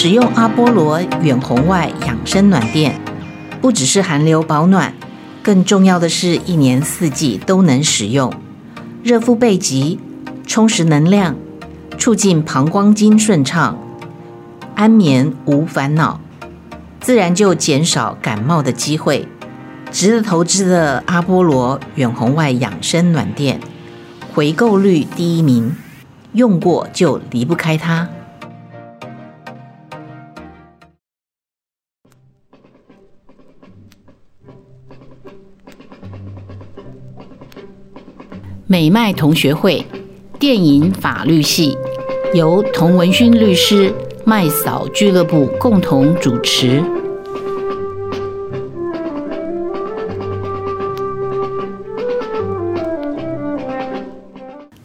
使用阿波罗远红外养生暖垫，不只是寒流保暖，更重要的是一年四季都能使用，热敷背脊，充实能量，促进膀胱经顺畅，安眠无烦恼，自然就减少感冒的机会。值得投资的阿波罗远红外养生暖垫，回购率第一名，用过就离不开它。美麦同学会电影法律系由童文勋律师、麦嫂俱乐部共同主持。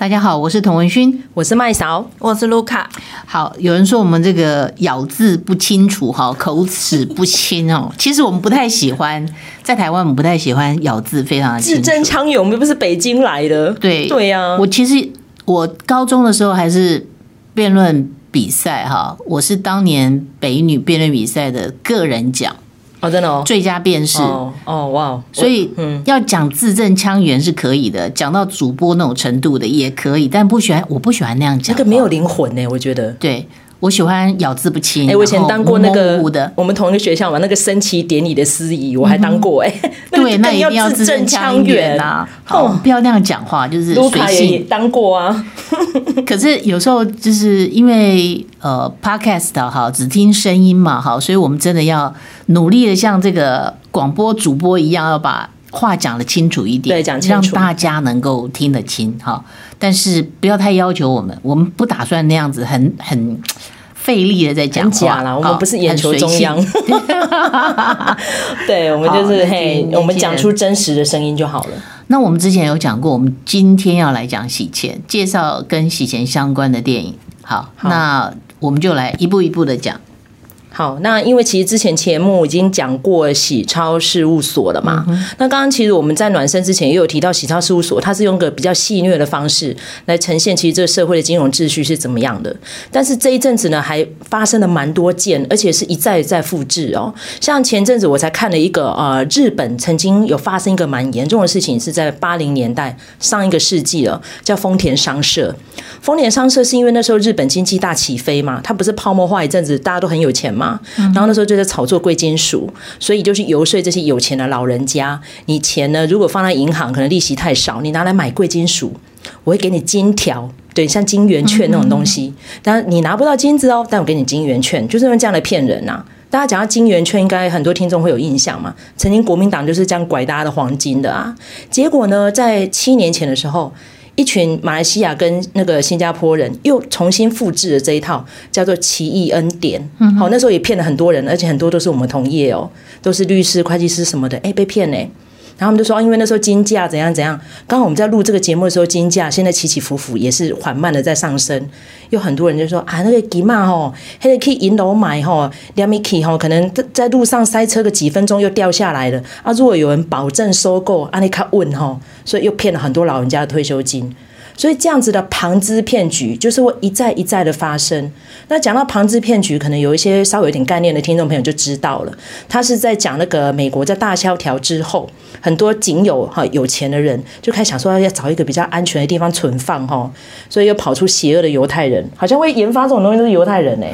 大家好，我是童文勋，我是麦嫂，我是卢卡。好，有人说我们这个咬字不清楚，哈，口齿不清哦。其实我们不太喜欢，在台湾我们不太喜欢咬字非常的。字正腔圆，我们又不是北京来的。对对呀、啊，我其实我高中的时候还是辩论比赛哈，我是当年北女辩论比赛的个人奖。哦，真的哦，最佳辨识哦哦哇，所以嗯，要讲字正腔圆是可以的，讲到主播那种程度的也可以，但不喜欢，我不喜欢那样讲，那个没有灵魂呢，我觉得。对。我喜欢咬字不清。哎，我以前当过那个我们同一个学校嘛，那个升旗典礼的司仪，我还当过哎。对，那一定要字正腔圆啊！哦，不要那样讲话，就是随性。也当过啊。可是有时候就是因为呃，podcast 哈，只听声音嘛，哈，所以我们真的要努力的像这个广播主播一样，要把话讲的清楚一点，对，讲清楚，让大家能够听得清哈。但是不要太要求我们，我们不打算那样子很很。费力的在讲话了，我们不是眼球中央，对，我们就是嘿，我们讲出真实的声音就好了。那我们之前有讲过，我们今天要来讲洗钱，介绍跟洗钱相关的电影。好，好，那我们就来一步一步的讲。好，那因为其实之前节目已经讲过喜超事务所了嘛。嗯、那刚刚其实我们在暖身之前也有提到喜超事务所，它是用个比较戏谑的方式来呈现其实这个社会的金融秩序是怎么样的。但是这一阵子呢，还发生了蛮多件，而且是一再一再复制哦。像前阵子我才看了一个呃，日本曾经有发生一个蛮严重的事情，是在八零年代上一个世纪了，叫丰田商社。丰田商社是因为那时候日本经济大起飞嘛，它不是泡沫化一阵子，大家都很有钱嘛。然后那时候就在炒作贵金属，所以就是游说这些有钱的老人家。你钱呢，如果放在银行，可能利息太少，你拿来买贵金属，我会给你金条，对，像金圆券那种东西。当然你拿不到金子哦，但我给你金圆券，就是用这样来骗人呐、啊。大家讲到金圆券，应该很多听众会有印象嘛。曾经国民党就是这样拐大家的黄金的啊。结果呢，在七年前的时候。一群马来西亚跟那个新加坡人又重新复制了这一套，叫做奇异恩典。好，那时候也骗了很多人，而且很多都是我们同业哦，都是律师、会计师什么的。哎，被骗呢。然后他们就说，因为那时候金价怎样怎样，刚好我们在录这个节目的时候，金价现在起起伏伏，也是缓慢的在上升。有很多人就说啊，那个吉嘛吼，还得去银楼买吼，两米起吼，可能在在路上塞车个几分钟又掉下来了啊。如果有人保证收购，啊，你卡问吼，所以又骗了很多老人家的退休金。所以这样子的庞资骗局，就是会一再一再的发生。那讲到庞资骗局，可能有一些稍微有点概念的听众朋友就知道了，他是在讲那个美国在大萧条之后，很多仅有哈有钱的人就开始想说要找一个比较安全的地方存放哈，所以又跑出邪恶的犹太人，好像会研发这种东西都是犹太人哎，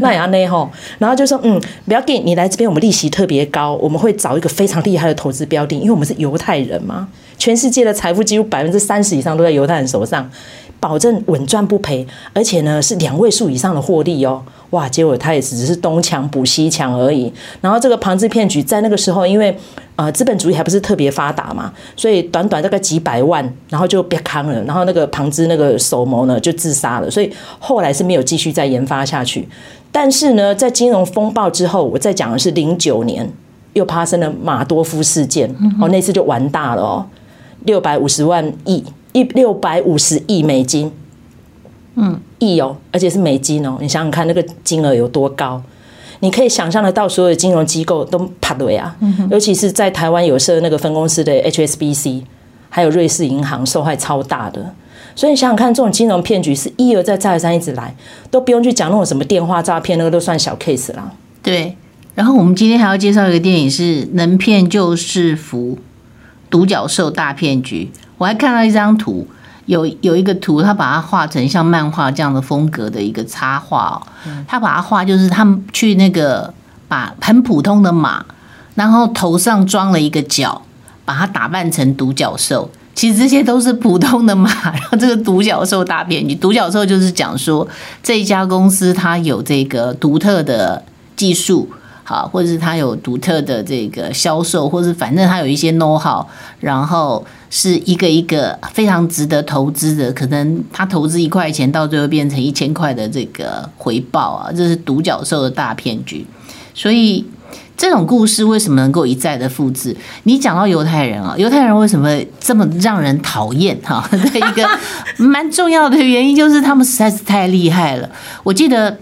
那也要那哈，然后就说嗯，不要给你来这边，我们利息特别高，我们会找一个非常厉害的投资标的，因为我们是犹太人嘛。全世界的财富几乎百分之三十以上都在犹太人手上，保证稳赚不赔，而且呢是两位数以上的获利哦。哇，结果他也只是东墙补西墙而已。然后这个庞氏骗局在那个时候，因为呃资本主义还不是特别发达嘛，所以短短大概几百万，然后就被坑了。然后那个庞氏那个首谋呢就自杀了，所以后来是没有继续再研发下去。但是呢，在金融风暴之后，我再讲的是零九年又发生了马多夫事件，哦，那次就完大了哦。六百五十万亿，一六百五十亿美金，嗯，亿哦，而且是美金哦，你想想看那个金额有多高，你可以想象得到，所有的金融机构都怕的呀，尤其是在台湾有设那个分公司的 HSBC，还有瑞士银行受害超大的。所以你想想看，这种金融骗局是一而再、再而三一直来，都不用去讲那种什么电话诈骗，那个都算小 case 啦。对。然后我们今天还要介绍一个电影，是《能骗就是福》，独角兽大骗局。我还看到一张图，有有一个图，他把它画成像漫画这样的风格的一个插画哦。他把它画就是他们去那个把很普通的马，然后头上装了一个角，把它打扮成独角兽。其实这些都是普通的马，然后这个独角兽大骗局，独角兽就是讲说这一家公司它有这个独特的技术，好，或者是他有独特的这个销售，或者是反正他有一些 know how，然后是一个一个非常值得投资的，可能他投资一块钱，到最后变成一千块的这个回报啊，这是独角兽的大骗局，所以。这种故事为什么能够一再的复制？你讲到犹太人啊，犹太人为什么这么让人讨厌？哈，的一个蛮重要的原因就是他们实在是太厉害了。我记得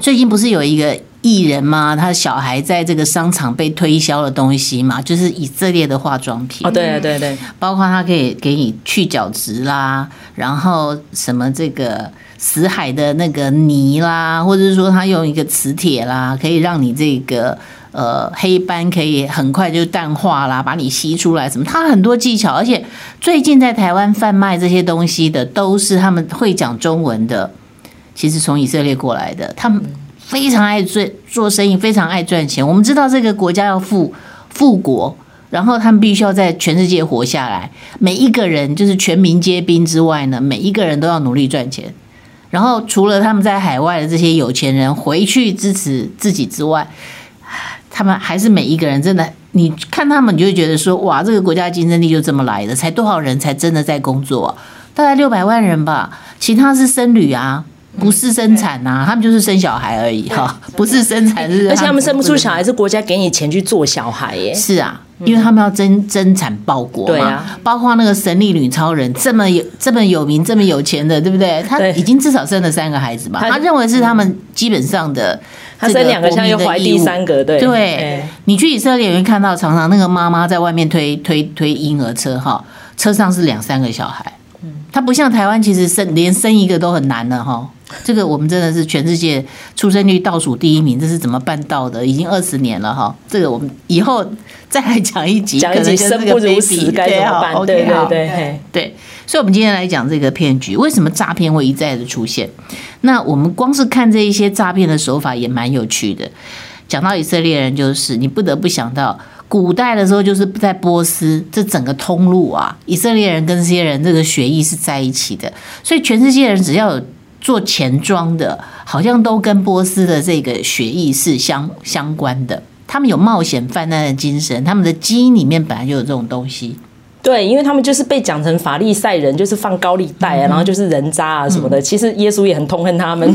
最近不是有一个艺人嘛？他的小孩在这个商场被推销的东西嘛，就是以色列的化妆品。哦，对对对，包括他可以给你去角质啦，然后什么这个死海的那个泥啦，或者是说他用一个磁铁啦，可以让你这个。呃，黑斑可以很快就淡化啦，把你吸出来什么？他很多技巧，而且最近在台湾贩卖这些东西的都是他们会讲中文的，其实从以色列过来的，他们非常爱做做生意，非常爱赚钱。我们知道这个国家要富富国，然后他们必须要在全世界活下来，每一个人就是全民皆兵之外呢，每一个人都要努力赚钱。然后除了他们在海外的这些有钱人回去支持自己之外，他们还是每一个人真的，你看他们，你就会觉得说，哇，这个国家竞争力就这么来的，才多少人才真的在工作？大概六百万人吧，其他是僧侣啊，不是生产啊，他们就是生小孩而已哈，不是生产，是而且他们生不出小孩，是国家给你钱去做小孩耶。是啊，因为他们要增增产报国嘛。对啊，包括那个神力女超人这么有这么有名这么有钱的，对不对？他已经至少生了三个孩子吧？他认为是他们基本上的。他生两个，现在又怀第三个，对。对，你去以色列会看到，常常那个妈妈在外面推推推婴儿车，哈，车上是两三个小孩。嗯，他不像台湾，其实生连生一个都很难了，哈。这个我们真的是全世界出生率倒数第一名，这是怎么办到的？已经二十年了，哈。这个我们以后再来讲一集，讲一集生不如死该怎么办？对对对对。所以，我们今天来讲这个骗局，为什么诈骗会一再的出现？那我们光是看这一些诈骗的手法也蛮有趣的。讲到以色列人，就是你不得不想到古代的时候，就是在波斯这整个通路啊，以色列人跟这些人这个血液是在一起的，所以全世界人只要有做钱庄的，好像都跟波斯的这个血液是相相关的。他们有冒险犯难的精神，他们的基因里面本来就有这种东西。对，因为他们就是被讲成法利赛人，就是放高利贷啊，嗯、然后就是人渣啊什么的。嗯、其实耶稣也很痛恨他们，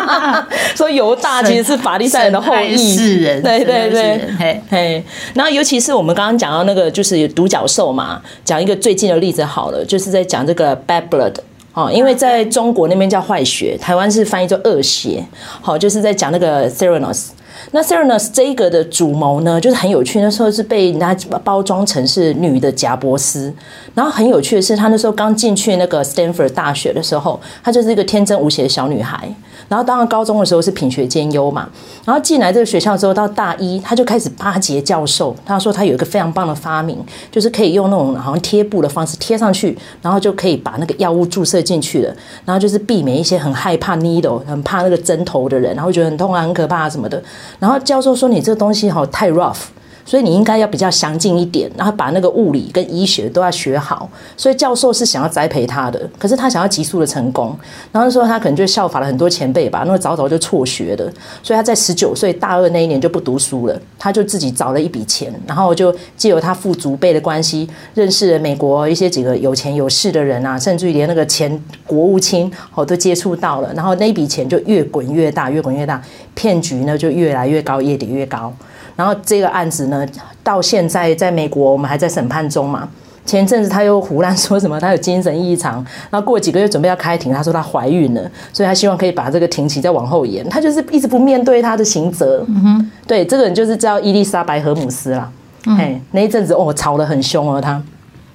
所以犹大其实是法利赛人的后裔。是人，对对对，嘿嘿。然后尤其是我们刚刚讲到那个就是独角兽嘛，讲一个最近的例子好了，就是在讲这个 bad blood 哦，因为在中国那边叫坏血，台湾是翻译做恶血，好，就是在讲那个 Theranos。那 Theranos 这一个的主谋呢，就是很有趣。那时候是被人家包装成是女的贾伯斯。然后很有趣的是，她那时候刚进去那个 Stanford 大学的时候，她就是一个天真无邪的小女孩。然后当然高中的时候是品学兼优嘛。然后进来这个学校之后，到大一，他就开始巴结教授。他说他有一个非常棒的发明，就是可以用那种好像贴布的方式贴上去，然后就可以把那个药物注射进去了。然后就是避免一些很害怕 needle、很怕那个针头的人，然后觉得很痛啊、很可怕啊什么的。然后教授说：“你这个东西好太 rough。”所以你应该要比较详尽一点，然后把那个物理跟医学都要学好。所以教授是想要栽培他的，可是他想要急速的成功。然后说他可能就效法了很多前辈吧，那么早早就辍学的。所以他在十九岁大二那一年就不读书了，他就自己找了一笔钱，然后就借由他父祖辈的关系，认识了美国一些几个有钱有势的人啊，甚至于连那个前国务卿哦都接触到了。然后那一笔钱就越滚越大，越滚越大，骗局呢就越来越高，越叠越高。然后这个案子呢，到现在在美国我们还在审判中嘛。前一阵子他又胡乱说什么他有精神异常，然后过几个月准备要开庭，他说他怀孕了，所以他希望可以把这个庭期再往后延。他就是一直不面对他的刑责。嗯哼，对，这个人就是叫伊丽莎白·荷姆斯啦。哎、嗯，那一阵子哦，吵得很凶哦他。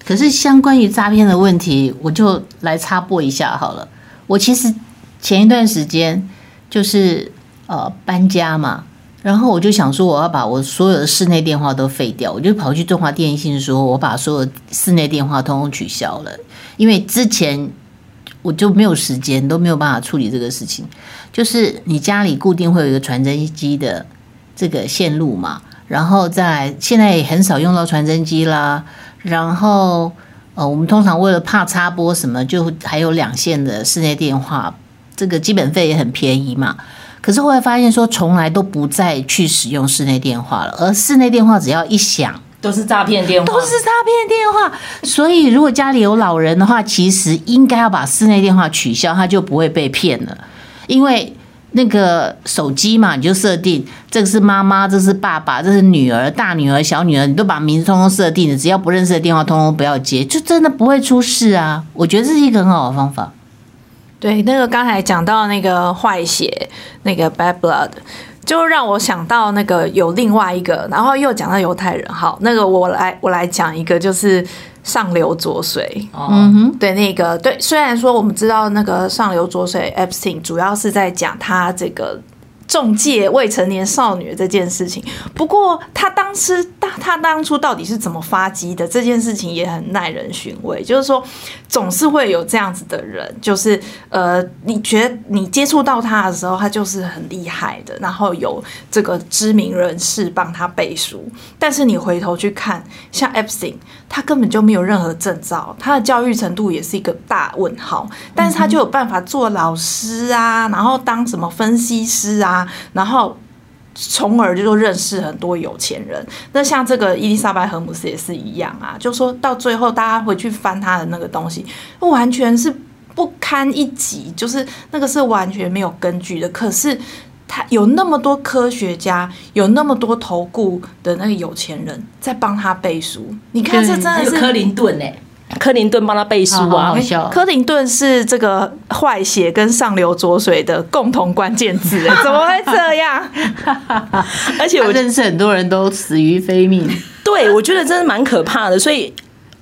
可是相关于诈骗的问题，我就来插播一下好了。我其实前一段时间就是呃搬家嘛，然后我就想说我要把我所有的室内电话都废掉，我就跑去中华电信说，我把所有室内电话通通取消了，因为之前我就没有时间，都没有办法处理这个事情。就是你家里固定会有一个传真机的这个线路嘛，然后再来现在也很少用到传真机啦。然后，呃，我们通常为了怕插播什么，就还有两线的室内电话，这个基本费也很便宜嘛。可是后来发现说，从来都不再去使用室内电话了，而室内电话只要一响，都是诈骗电话，都是诈骗电话。所以，如果家里有老人的话，其实应该要把室内电话取消，他就不会被骗了，因为。那个手机嘛，你就设定这个是妈妈，这是爸爸，这是女儿，大女儿、小女儿，你都把名字通通设定了，只要不认识的电话，通通不要接，就真的不会出事啊！我觉得这是一个很好的方法。对，那个刚才讲到那个坏血，那个 bad blood，就让我想到那个有另外一个，然后又讲到犹太人。好，那个我来我来讲一个，就是。上流浊水，嗯哼，对那个对，虽然说我们知道那个上流浊水 Epstein 主要是在讲他这个。中介未成年少女这件事情，不过他当时他他当初到底是怎么发迹的？这件事情也很耐人寻味。就是说，总是会有这样子的人，就是呃，你觉得你接触到他的时候，他就是很厉害的，然后有这个知名人士帮他背书。但是你回头去看，像 Epstein，他根本就没有任何证照，他的教育程度也是一个大问号。但是他就有办法做老师啊，然后当什么分析师啊。然后，从而就说认识很多有钱人。那像这个伊丽莎白·荷姆斯也是一样啊，就说到最后，大家回去翻他的那个东西，完全是不堪一击，就是那个是完全没有根据的。可是他有那么多科学家，有那么多投顾的那个有钱人在帮他背书。你看，这真的是克林顿哎。柯林顿帮他背书啊！好好柯林顿是这个坏血跟上流浊水的共同关键字，怎么会这样？而且我认识很多人都死于非命。对，我觉得真的蛮可怕的，所以。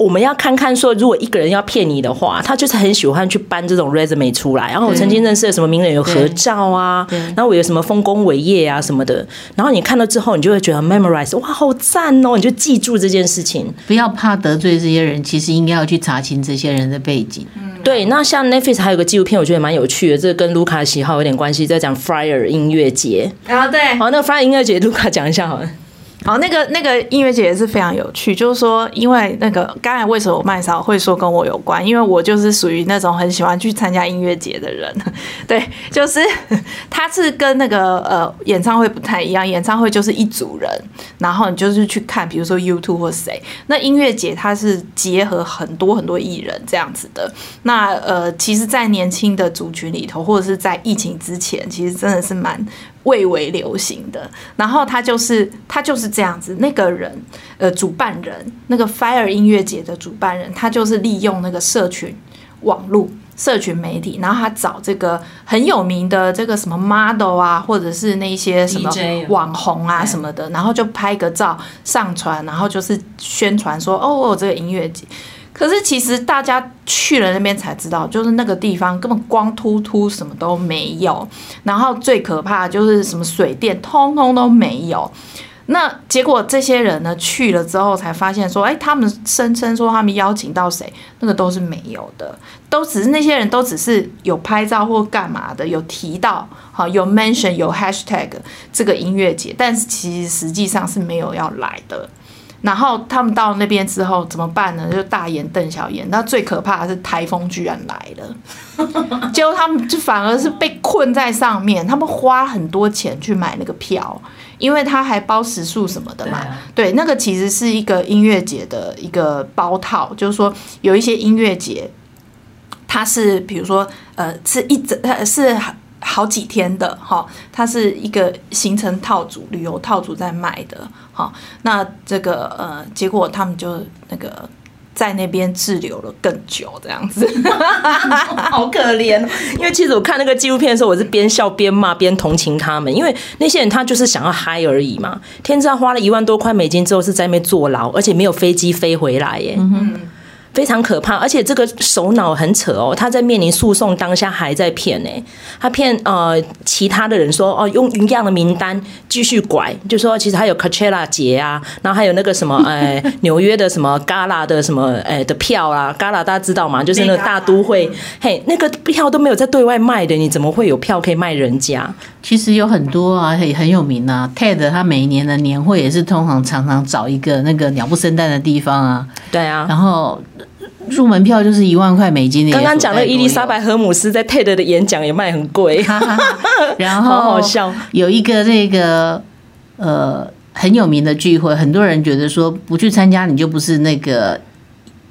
我们要看看说，如果一个人要骗你的话，他就是很喜欢去搬这种 resume 出来。然后我曾经认识的什么名人有合照啊，然后我有什么丰功伟业啊什么的。然后你看到之后，你就会觉得 memorize，哇，好赞哦！你就记住这件事情。不要怕得罪这些人，其实应该要去查清这些人的背景。对，那像 Netflix 还有个纪录片，我觉得蛮有趣的，这个跟卢卡的喜好有点关系，在讲 Fire 音乐节。啊，对，好，那个 Fire 音乐节，卢卡讲一下好了。好，那个那个音乐节也是非常有趣，就是说，因为那个刚才为什么麦嫂会说跟我有关？因为我就是属于那种很喜欢去参加音乐节的人，对，就是他是跟那个呃演唱会不太一样，演唱会就是一组人，然后你就是去看，比如说 YouTube 或谁，那音乐节它是结合很多很多艺人这样子的。那呃，其实，在年轻的族群里头，或者是在疫情之前，其实真的是蛮。蔚为流行的，然后他就是他就是这样子，那个人，呃，主办人，那个 Fire 音乐节的主办人，他就是利用那个社群网络、社群媒体，然后他找这个很有名的这个什么 model 啊，或者是那些什么网红啊什么的，然后就拍个照上传，然后就是宣传说，哦，我有这个音乐节。可是其实大家去了那边才知道，就是那个地方根本光秃秃，什么都没有。然后最可怕就是什么水电通通都没有。那结果这些人呢去了之后才发现说，哎，他们声称说他们邀请到谁，那个都是没有的，都只是那些人都只是有拍照或干嘛的，有提到好有 mention 有 hashtag 这个音乐节，但是其实实际上是没有要来的。然后他们到那边之后怎么办呢？就大眼瞪小眼。那最可怕的是台风居然来了，结果他们就反而是被困在上面。他们花很多钱去买那个票，因为他还包食宿什么的嘛。对，啊、对，那个其实是一个音乐节的一个包套，就是说有一些音乐节，它是比如说呃是一整呃是。好几天的哈，它是一个行程套组、旅游套组在卖的哈。那这个呃，结果他们就那个在那边滞留了更久，这样子，好可怜。因为其实我看那个纪录片的时候，我是边笑边骂边同情他们，因为那些人他就是想要嗨而已嘛。天知道花了一万多块美金之后是在那边坐牢，而且没有飞机飞回来耶。嗯非常可怕。而且这个首脑很扯哦，他在面临诉讼当下还在骗呢，他骗呃其他的人说哦用一样的名单继续拐，就说其实还有 Coachella 节啊，然后还有那个什么呃 纽约的什么 Gala 的什么呃的票啊，Gala 大家知道吗？就是那个大都会，嘿，那个票都没有在对外卖的，你怎么会有票可以卖人家？其实有很多啊，也很有名啊。TED 他每一年的年会也是通常常常找一个那个鸟不生蛋的地方啊。对啊，然后入门票就是一万块美金。刚刚讲的伊丽莎白·荷姆斯在 TED 的演讲也卖很贵，然后好好笑。有一个这个呃很有名的聚会，很多人觉得说不去参加你就不是那个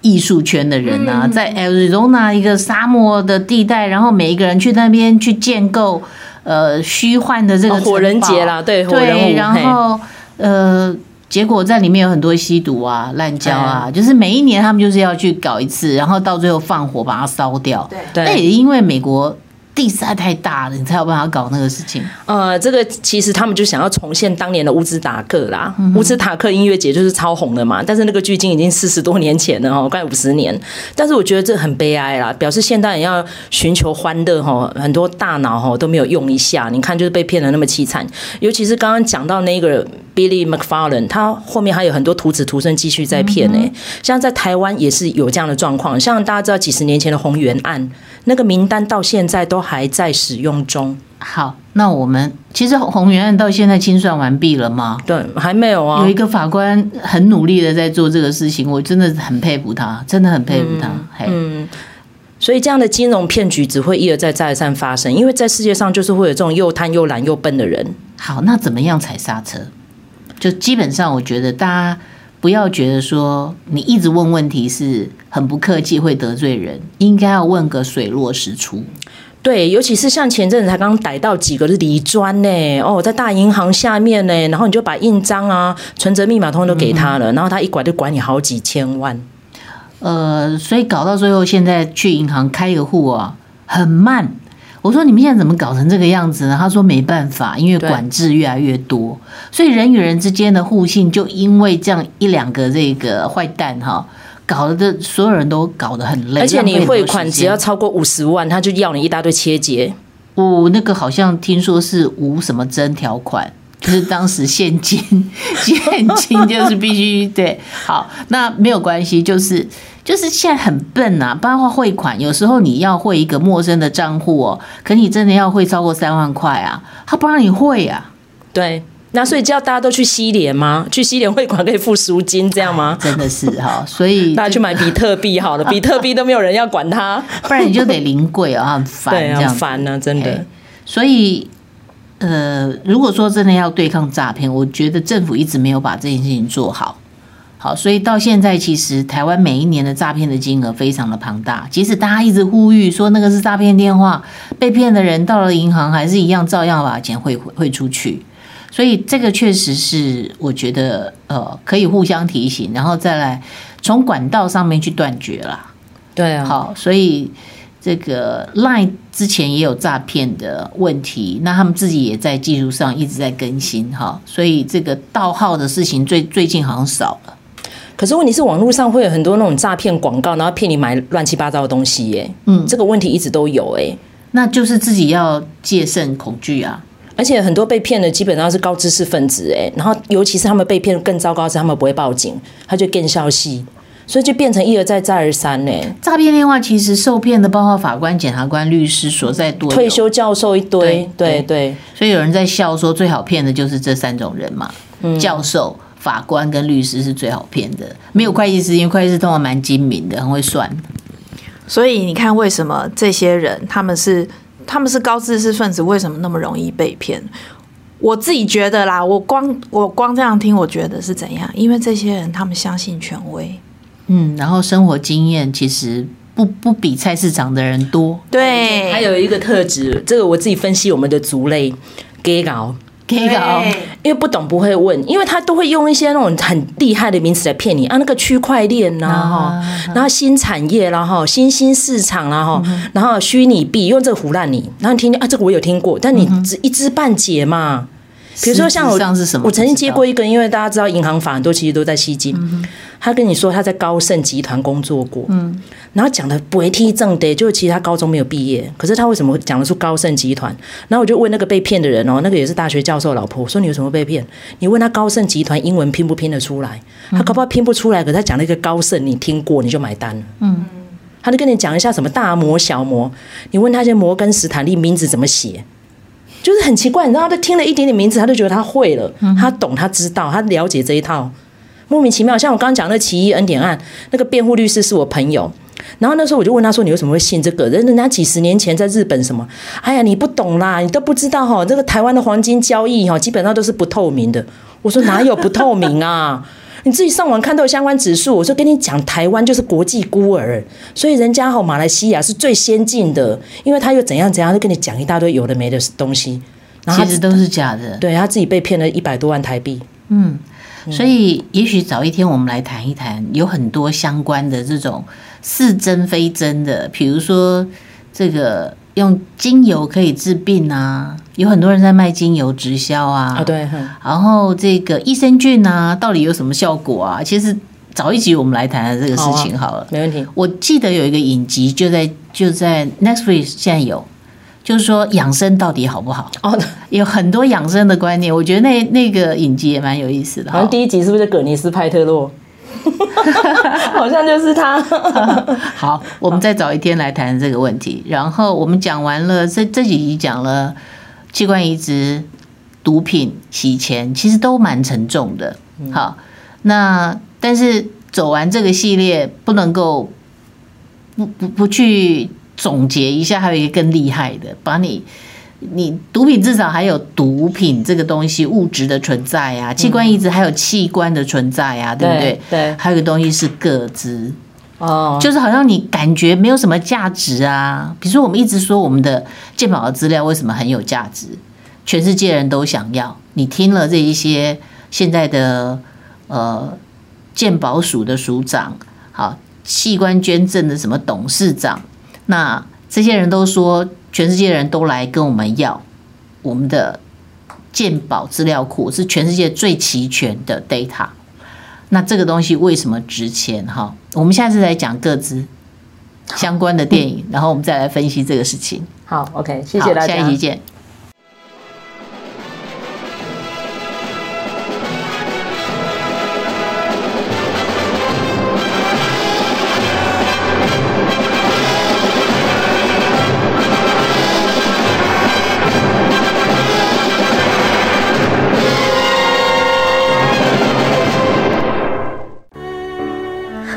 艺术圈的人啊。在 Arizona 一个沙漠的地带，然后每一个人去那边去建构。呃，虚幻的这个火人节啦，对，对，然后呃，结果在里面有很多吸毒啊、滥交啊，就是每一年他们就是要去搞一次，然后到最后放火把它烧掉。对，那也因为美国。地实在太大了，你才有办法搞那个事情。呃，这个其实他们就想要重现当年的乌兹达克啦，嗯、乌兹达克音乐节就是超红的嘛。但是那个距今已经四十多年前了哈，快五十年。但是我觉得这很悲哀啦，表示现代人要寻求欢乐哈，很多大脑哈都没有用一下。你看，就是被骗的那么凄惨。尤其是刚刚讲到那个 Billy McFarlane，他后面还有很多徒子徒孙继续在骗呢、欸。嗯、像在台湾也是有这样的状况，像大家知道几十年前的红源案。那个名单到现在都还在使用中。好，那我们其实鸿源案到现在清算完毕了吗？对，还没有啊。有一个法官很努力的在做这个事情，我真的很佩服他，真的很佩服他。嗯，所以这样的金融骗局只会一而再再而三发生，因为在世界上就是会有这种又贪又懒又笨的人。好，那怎么样踩刹车？就基本上，我觉得大家。不要觉得说你一直问问题是很不客气，会得罪人，应该要问个水落石出。对，尤其是像前阵子才刚逮到几个是理专呢，哦，在大银行下面呢，然后你就把印章啊、存折密码通通都给他了，嗯、然后他一拐就拐你好几千万。呃，所以搞到最后，现在去银行开一个户啊，很慢。我说你们现在怎么搞成这个样子呢？他说没办法，因为管制越来越多，所以人与人之间的互信就因为这样一两个这个坏蛋哈，搞得所有人都搞得很累。而且你汇款只要超过五十万，他就要你一大堆切结。哦，那个好像听说是无什么真条款，就是当时现金 现金就是必须对。好，那没有关系，就是。就是现在很笨啊，包括汇款，有时候你要汇一个陌生的账户哦，可你真的要汇超过三万块啊，他不让你汇啊。对，那所以叫大家都去西联吗？去西联汇款可以付赎金，这样吗？真的是哈，所以 大家去买比特币好了，比特币都没有人要管它，不然你就得临柜啊，很烦，对，很烦呢，真的。所以，呃，如果说真的要对抗诈骗，我觉得政府一直没有把这件事情做好。好，所以到现在，其实台湾每一年的诈骗的金额非常的庞大。即使大家一直呼吁说那个是诈骗电话，被骗的人到了银行还是一样照样把钱汇汇出去。所以这个确实是我觉得呃可以互相提醒，然后再来从管道上面去断绝啦。对啊，好，所以这个 Line 之前也有诈骗的问题，那他们自己也在技术上一直在更新哈，所以这个盗号的事情最最近好像少了。可是问题是，网络上会有很多那种诈骗广告，然后骗你买乱七八糟的东西耶。嗯，这个问题一直都有哎，那就是自己要戒慎恐惧啊。而且很多被骗的基本上是高知识分子哎，然后尤其是他们被骗更糟糕是他们不会报警，他就更消息，所以就变成一而再再而三呢。诈骗电话其实受骗的包括法官、检察官、律师所在多，退休教授一堆，对对，对对，所以有人在笑说最好骗的就是这三种人嘛，嗯、教授。法官跟律师是最好骗的，没有会计师，因为会计师通常蛮精明的，很会算。所以你看，为什么这些人他们是他们是高知识分子，为什么那么容易被骗？我自己觉得啦，我光我光这样听，我觉得是怎样？因为这些人他们相信权威，嗯，然后生活经验其实不不比菜市场的人多。对，还有一个特质，这个我自己分析我们的族类，gay 搞。因为不懂不会问，因为他都会用一些那种很厉害的名词来骗你啊，那个区块链呐，哈，然后新产业啦，哈，新兴市场啦，哈，然后虚拟币，用这个唬烂你，然后你听听啊，这个我有听过，但你只一知半解嘛，比如说像我，像是什么？我曾经接过一个，因为大家知道银行法很多其实都在吸金。嗯、他跟你说他在高盛集团工作过，嗯，然后讲的不会踢正的，就是其实他高中没有毕业，可是他为什么讲得出高盛集团？然后我就问那个被骗的人哦，那个也是大学教授老婆，我说你有什么被骗？你问他高盛集团英文拼不拼得出来？他搞不好拼不出来，可是他讲了一个高盛，你听过你就买单了，嗯，他就跟你讲一下什么大摩小摩，你问他些摩根斯坦利名字怎么写？就是很奇怪，你知道，他听了一点点名字，他就觉得他会了，他懂，他知道，他了解这一套，莫名其妙。像我刚刚讲那奇异恩典案，那个辩护律师是我朋友，然后那时候我就问他说：“你为什么会信这个？人人家几十年前在日本什么？哎呀，你不懂啦，你都不知道哈，这个台湾的黄金交易哈，基本上都是不透明的。”我说：“哪有不透明啊？”你自己上网看到相关指数，我说跟你讲，台湾就是国际孤儿，所以人家哈马来西亚是最先进的，因为他又怎样怎样，就跟你讲一大堆有的没的东西，然后其实都是假的。对，他自己被骗了一百多万台币。嗯，所以也许早一天我们来谈一谈，有很多相关的这种是真非真的，比如说这个。用精油可以治病啊，有很多人在卖精油直销啊。啊，对。然后这个益生菌啊，到底有什么效果啊？其实早一集我们来谈谈这个事情好了。好啊，没问题。我记得有一个影集就在就在 Netflix 现在有，就是说养生到底好不好？哦，有很多养生的观念，我觉得那那个影集也蛮有意思的。好像第一集是不是葛尼斯派特洛？好像就是他。好，我们再找一天来谈这个问题。然后我们讲完了这这几集，讲了器官移植、毒品、洗钱，其实都蛮沉重的。好，那但是走完这个系列，不能够不不不去总结一下，还有一个更厉害的，把你。你毒品至少还有毒品这个东西物质的存在啊，器官移植还有器官的存在啊，对不对？对，还有一个东西是个资哦，就是好像你感觉没有什么价值啊。比如说，我们一直说我们的鉴宝的资料为什么很有价值，全世界人都想要。你听了这一些现在的呃鉴宝署的署长，好，器官捐赠的什么董事长，那这些人都说。全世界人都来跟我们要我们的鉴宝资料库，是全世界最齐全的 data。那这个东西为什么值钱？哈，我们下次来讲各自相关的电影，然后我们再来分析这个事情。好，OK，谢谢大家，下一集见。